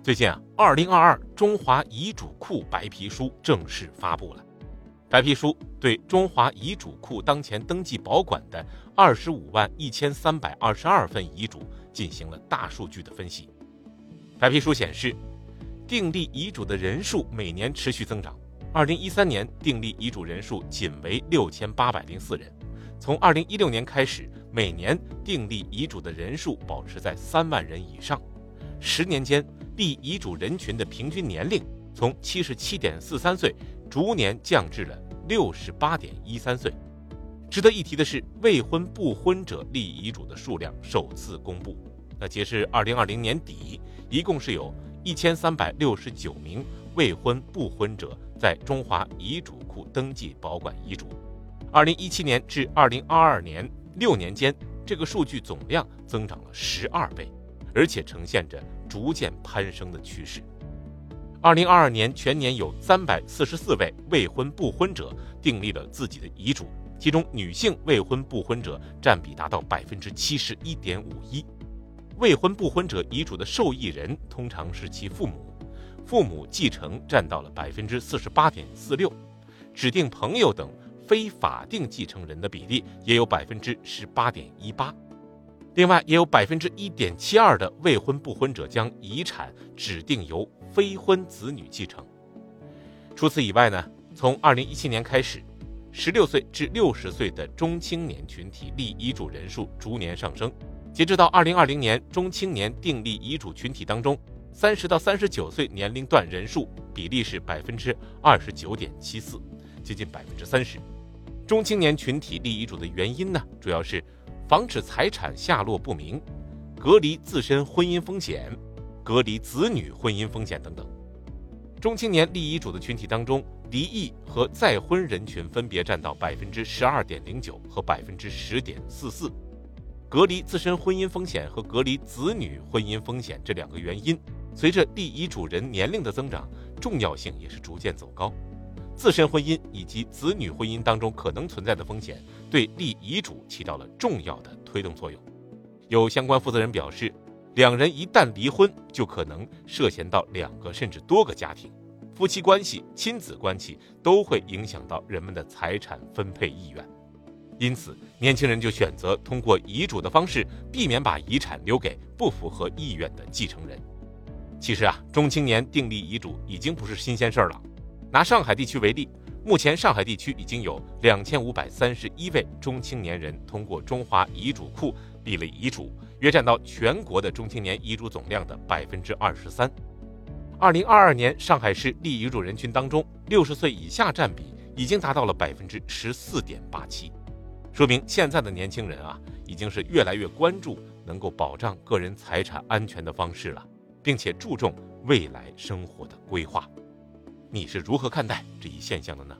最近啊，二零二二中华遗嘱库白皮书正式发布了。白皮书对中华遗嘱库当前登记保管的二十五万一千三百二十二份遗嘱进行了大数据的分析。白皮书显示，订立遗嘱的人数每年持续增长。二零一三年订立遗嘱人数仅为六千八百零四人，从二零一六年开始，每年订立遗嘱的人数保持在三万人以上。十年间，立遗嘱人群的平均年龄从七十七点四三岁逐年降至了六十八点一三岁。值得一提的是，未婚不婚者立遗嘱的数量首次公布。那截至二零二零年底，一共是有一千三百六十九名未婚不婚者在中华遗嘱库登记保管遗嘱。二零一七年至二零二二年六年间，这个数据总量增长了十二倍。而且呈现着逐渐攀升的趋势。二零二二年全年有三百四十四位未婚不婚者订立了自己的遗嘱，其中女性未婚不婚者占比达到百分之七十一点五一。未婚不婚者遗嘱的受益人通常是其父母，父母继承占到了百分之四十八点四六，指定朋友等非法定继承人的比例也有百分之十八点一八。另外，也有百分之一点七二的未婚不婚者将遗产指定由非婚子女继承。除此以外呢，从二零一七年开始，十六岁至六十岁的中青年群体立遗嘱人数逐年上升。截止到二零二零年，中青年订立遗嘱群体当中，三十到三十九岁年龄段人数比例是百分之二十九点七四，接近百分之三十。中青年群体立遗嘱的原因呢，主要是。防止财产下落不明，隔离自身婚姻风险，隔离子女婚姻风险等等。中青年立遗嘱的群体当中，离异和再婚人群分别占到百分之十二点零九和百分之十点四四。隔离自身婚姻风险和隔离子女婚姻风险这两个原因，随着立遗嘱人年龄的增长，重要性也是逐渐走高。自身婚姻以及子女婚姻当中可能存在的风险，对立遗嘱起到了重要的推动作用。有相关负责人表示，两人一旦离婚，就可能涉嫌到两个甚至多个家庭，夫妻关系、亲子关系都会影响到人们的财产分配意愿。因此，年轻人就选择通过遗嘱的方式，避免把遗产留给不符合意愿的继承人。其实啊，中青年订立遗嘱已经不是新鲜事儿了。拿上海地区为例，目前上海地区已经有两千五百三十一位中青年人通过中华遗嘱库立了遗嘱，约占到全国的中青年遗嘱总量的百分之二十三。二零二二年上海市立遗嘱人群当中，六十岁以下占比已经达到了百分之十四点八七，说明现在的年轻人啊，已经是越来越关注能够保障个人财产安全的方式了，并且注重未来生活的规划。你是如何看待这一现象的呢？